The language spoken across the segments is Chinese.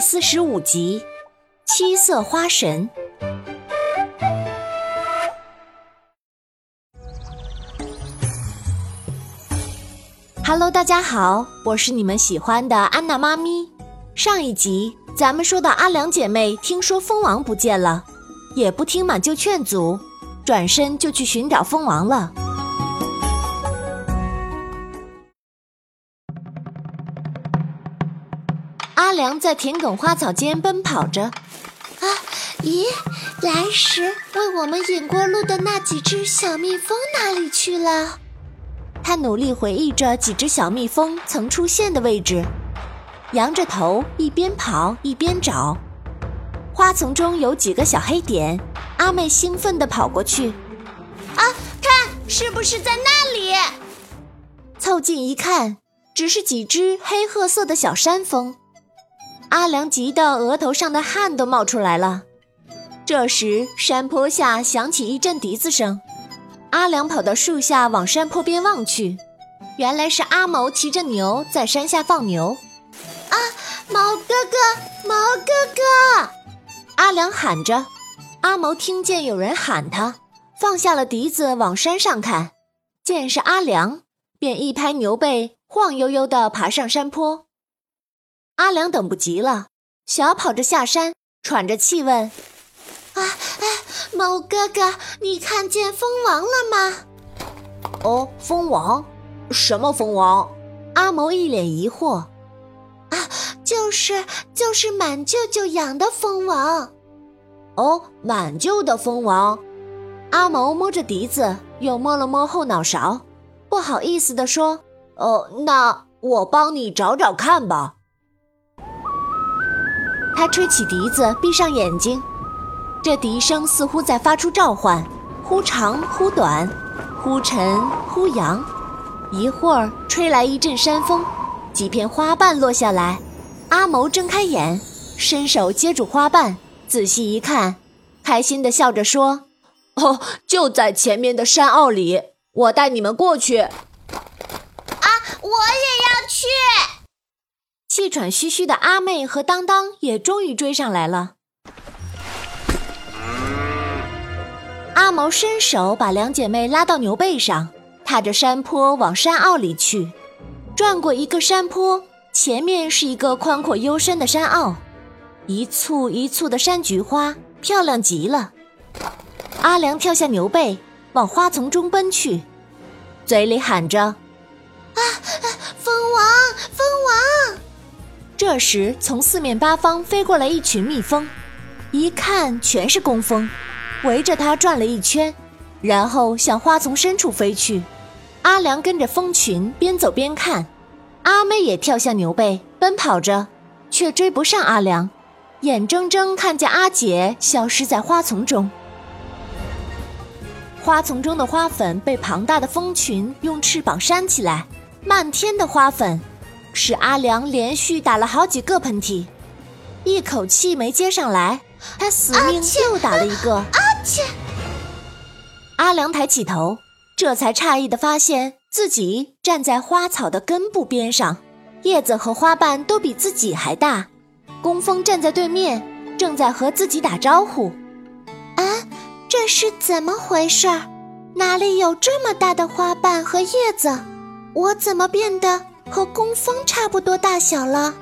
四十五集《七色花神》。Hello，大家好，我是你们喜欢的安娜妈咪。上一集咱们说到阿良姐妹听说蜂王不见了，也不听满舅劝阻，转身就去寻找蜂王了。阿良在田埂花草间奔跑着。啊，咦，来时为我们引过路的那几只小蜜蜂哪里去了？他努力回忆着几只小蜜蜂曾出现的位置，仰着头一边跑一边找。花丛中有几个小黑点，阿妹兴奋地跑过去。啊，看，是不是在那里？凑近一看，只是几只黑褐色的小山蜂。阿良急得额头上的汗都冒出来了。这时，山坡下响起一阵笛子声。阿良跑到树下，往山坡边望去，原来是阿毛骑着牛在山下放牛。啊，毛哥哥，毛哥哥！阿良喊着。阿毛听见有人喊他，放下了笛子，往山上看，见是阿良，便一拍牛背，晃悠悠地爬上山坡。阿良等不及了，小跑着下山，喘着气问。啊，猫哥哥，你看见蜂王了吗？哦，蜂王？什么蜂王？阿毛一脸疑惑。啊，就是就是满舅舅养的蜂王。哦，满舅的蜂王。阿毛摸着笛子，又摸了摸后脑勺，不好意思地说：“哦，那我帮你找找看吧。”他吹起笛子，闭上眼睛。这笛声似乎在发出召唤，忽长忽短，忽沉忽扬。一会儿吹来一阵山风，几片花瓣落下来。阿谋睁开眼，伸手接住花瓣，仔细一看，开心地笑着说：“哦，就在前面的山坳里，我带你们过去。”啊，我也要去！气喘吁吁的阿妹和当当也终于追上来了。阿毛伸手把两姐妹拉到牛背上，踏着山坡往山坳里去。转过一个山坡，前面是一个宽阔幽深的山坳，一簇一簇的山菊花，漂亮极了。阿良跳下牛背，往花丛中奔去，嘴里喊着：“这时，从四面八方飞过来一群蜜蜂，一看全是工蜂。围着它转了一圈，然后向花丛深处飞去。阿良跟着蜂群边走边看，阿妹也跳下牛背奔跑着，却追不上阿良，眼睁睁看见阿姐消失在花丛中。花丛中的花粉被庞大的蜂群用翅膀扇起来，漫天的花粉，使阿良连续打了好几个喷嚏，一口气没接上来，他死命又打了一个。阿切！阿良抬起头，这才诧异的发现自己站在花草的根部边上，叶子和花瓣都比自己还大。工蜂站在对面，正在和自己打招呼。啊，这是怎么回事？哪里有这么大的花瓣和叶子？我怎么变得和工蜂差不多大小了？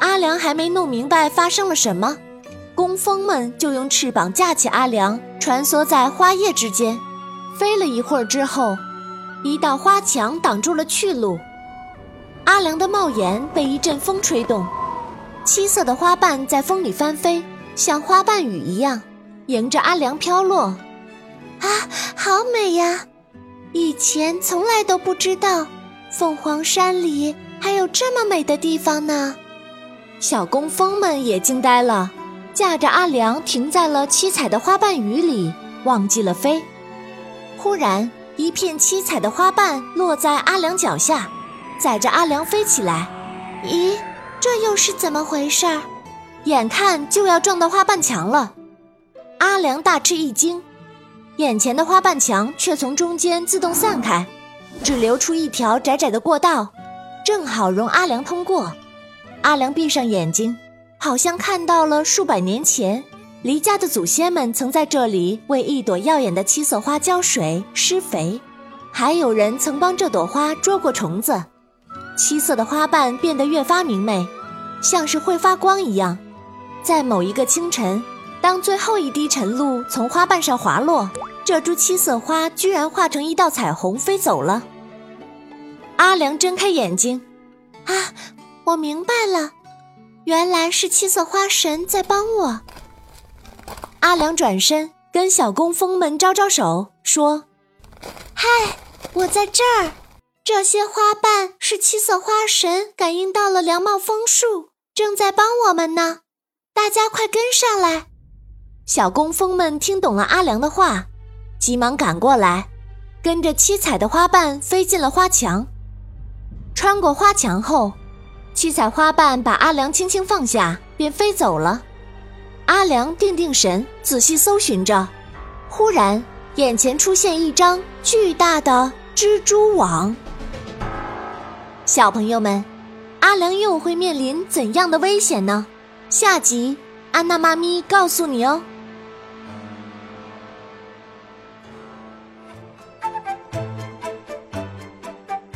阿良还没弄明白发生了什么。工蜂们就用翅膀架起阿良，穿梭在花叶之间，飞了一会儿之后，一道花墙挡住了去路。阿良的帽檐被一阵风吹动，七色的花瓣在风里翻飞，像花瓣雨一样，迎着阿良飘落。啊，好美呀！以前从来都不知道，凤凰山里还有这么美的地方呢。小工蜂们也惊呆了。驾着阿良停在了七彩的花瓣雨里，忘记了飞。忽然，一片七彩的花瓣落在阿良脚下，载着阿良飞起来。咦，这又是怎么回事？眼看就要撞到花瓣墙了，阿良大吃一惊，眼前的花瓣墙却从中间自动散开，只留出一条窄窄的过道，正好容阿良通过。阿良闭上眼睛。好像看到了数百年前离家的祖先们曾在这里为一朵耀眼的七色花浇水施肥，还有人曾帮这朵花捉过虫子。七色的花瓣变得越发明媚，像是会发光一样。在某一个清晨，当最后一滴晨露从花瓣上滑落，这株七色花居然化成一道彩虹飞走了。阿良睁开眼睛，啊，我明白了，原来是七色花神在帮我。阿良转身跟小工蜂们招招手，说：“嗨，我在这儿。这些花瓣是七色花神感应到了凉帽枫树，正在帮我们呢。大家快跟上来！”小工蜂们听懂了阿良的话，急忙赶过来，跟着七彩的花瓣飞进了花墙。穿过花墙后，七彩花瓣把阿良轻轻放下，便飞走了。阿良定定神，仔细搜寻着，忽然眼前出现一张巨大的蜘蛛网。小朋友们，阿良又会面临怎样的危险呢？下集安娜妈咪告诉你哦。